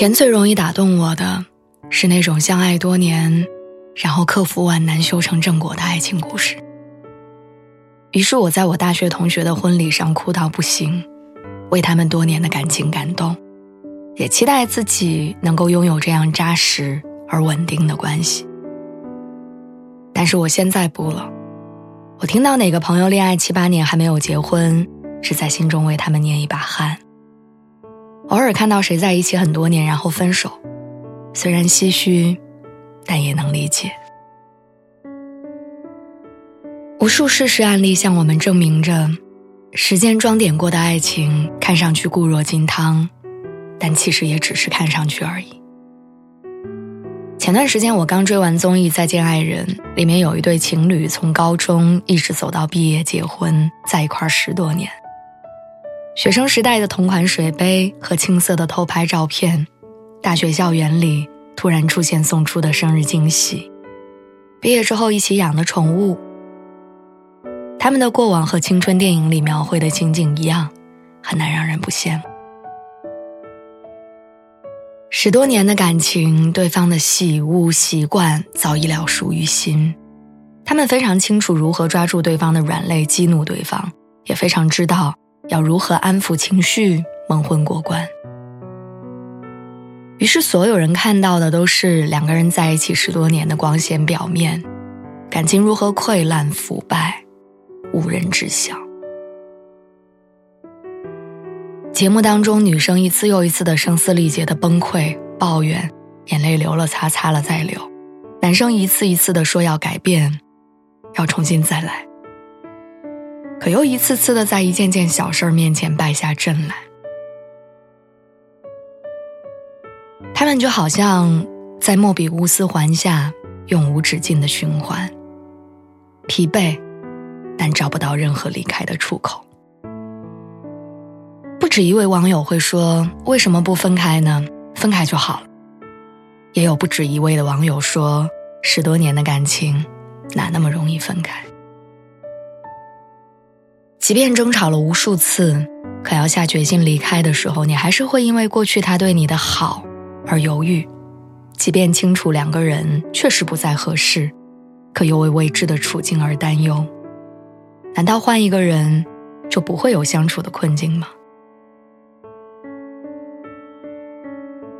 前最容易打动我的，是那种相爱多年，然后克服万难修成正果的爱情故事。于是我在我大学同学的婚礼上哭到不行，为他们多年的感情感动，也期待自己能够拥有这样扎实而稳定的关系。但是我现在不了，我听到哪个朋友恋爱七八年还没有结婚，是在心中为他们捏一把汗。偶尔看到谁在一起很多年然后分手，虽然唏嘘，但也能理解。无数事实案例向我们证明着，时间装点过的爱情看上去固若金汤，但其实也只是看上去而已。前段时间我刚追完综艺《再见爱人》，里面有一对情侣从高中一直走到毕业结婚，在一块十多年。学生时代的同款水杯和青涩的偷拍照片，大学校园里突然出现送出的生日惊喜，毕业之后一起养的宠物，他们的过往和青春电影里描绘的情景一样，很难让人不羡慕。十多年的感情，对方的喜恶习惯早已了熟于心，他们非常清楚如何抓住对方的软肋激怒对方，也非常知道。要如何安抚情绪，蒙混过关？于是，所有人看到的都是两个人在一起十多年的光鲜表面，感情如何溃烂腐败，无人知晓。节目当中，女生一次又一次的声嘶力竭的崩溃、抱怨，眼泪流了擦，擦了再流；男生一次一次的说要改变，要重新再来。可又一次次的在一件件小事儿面前败下阵来，他们就好像在莫比乌斯环下永无止境的循环，疲惫，但找不到任何离开的出口。不止一位网友会说：“为什么不分开呢？分开就好了。”也有不止一位的网友说：“十多年的感情，哪那么容易分开？”即便争吵了无数次，可要下决心离开的时候，你还是会因为过去他对你的好而犹豫。即便清楚两个人确实不再合适，可又为未知的处境而担忧。难道换一个人就不会有相处的困境吗？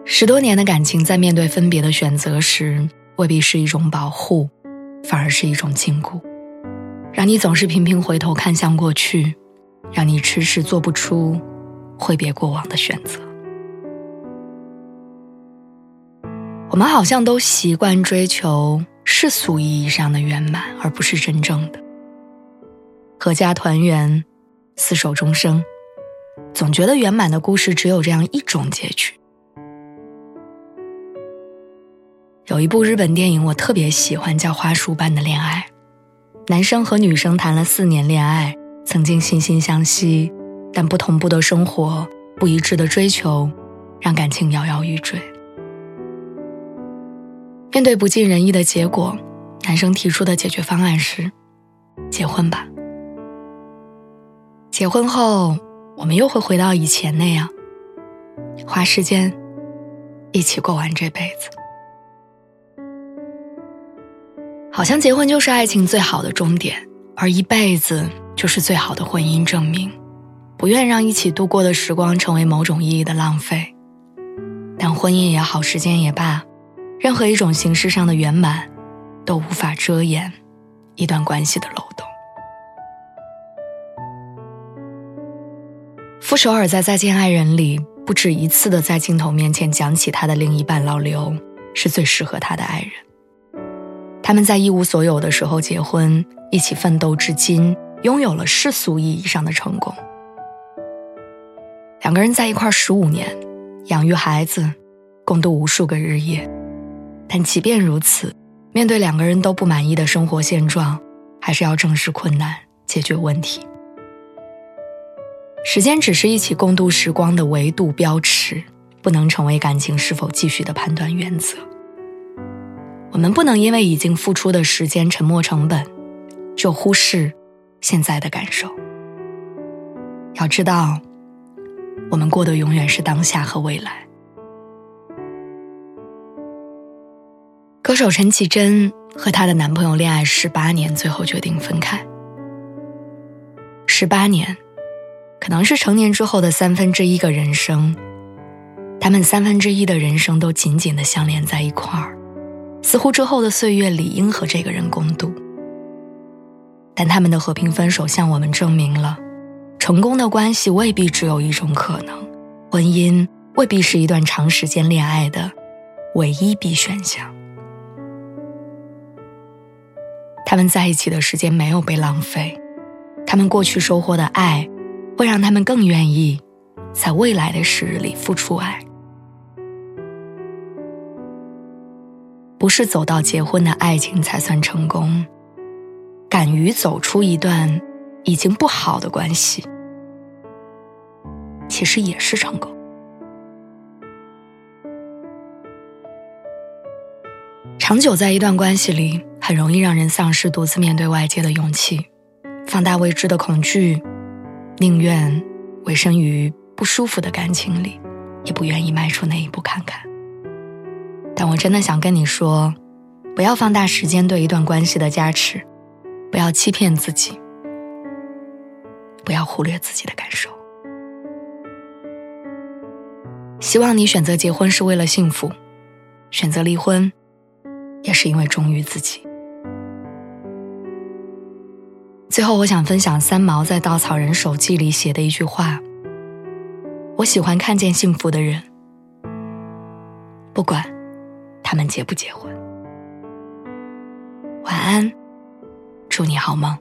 十多年的感情，在面对分别的选择时，未必是一种保护，反而是一种禁锢。让你总是频频回头看向过去，让你迟迟做不出挥别过往的选择。我们好像都习惯追求世俗意义上的圆满，而不是真正的阖家团圆、厮守终生。总觉得圆满的故事只有这样一种结局。有一部日本电影我特别喜欢，叫《花束般的恋爱》。男生和女生谈了四年恋爱，曾经惺惺相惜，但不同步的生活、不一致的追求，让感情摇摇欲坠。面对不尽人意的结果，男生提出的解决方案是：结婚吧。结婚后，我们又会回到以前那样，花时间一起过完这辈子。好像结婚就是爱情最好的终点，而一辈子就是最好的婚姻证明。不愿让一起度过的时光成为某种意义的浪费。但婚姻也好，时间也罢，任何一种形式上的圆满，都无法遮掩一段关系的漏洞。傅首尔在《再见爱人》里不止一次的在镜头面前讲起他的另一半老刘是最适合他的爱人。他们在一无所有的时候结婚，一起奋斗至今，拥有了世俗意义上的成功。两个人在一块十五年，养育孩子，共度无数个日夜。但即便如此，面对两个人都不满意的生活现状，还是要正视困难，解决问题。时间只是一起共度时光的维度标尺，不能成为感情是否继续的判断原则。我们不能因为已经付出的时间沉没成本，就忽视现在的感受。要知道，我们过的永远是当下和未来。歌手陈绮贞和她的男朋友恋爱十八年，最后决定分开。十八年，可能是成年之后的三分之一个人生，他们三分之一的人生都紧紧的相连在一块儿。似乎之后的岁月理应和这个人共度，但他们的和平分手向我们证明了，成功的关系未必只有一种可能，婚姻未必是一段长时间恋爱的唯一必选项。他们在一起的时间没有被浪费，他们过去收获的爱，会让他们更愿意在未来的时日里付出爱。不是走到结婚的爱情才算成功，敢于走出一段已经不好的关系，其实也是成功。长久在一段关系里，很容易让人丧失独自面对外界的勇气，放大未知的恐惧，宁愿委身于不舒服的感情里，也不愿意迈出那一步看看。但我真的想跟你说，不要放大时间对一段关系的加持，不要欺骗自己，不要忽略自己的感受。希望你选择结婚是为了幸福，选择离婚也是因为忠于自己。最后，我想分享三毛在《稻草人手记》里写的一句话：“我喜欢看见幸福的人，不管。”他们结不结婚？晚安，祝你好梦。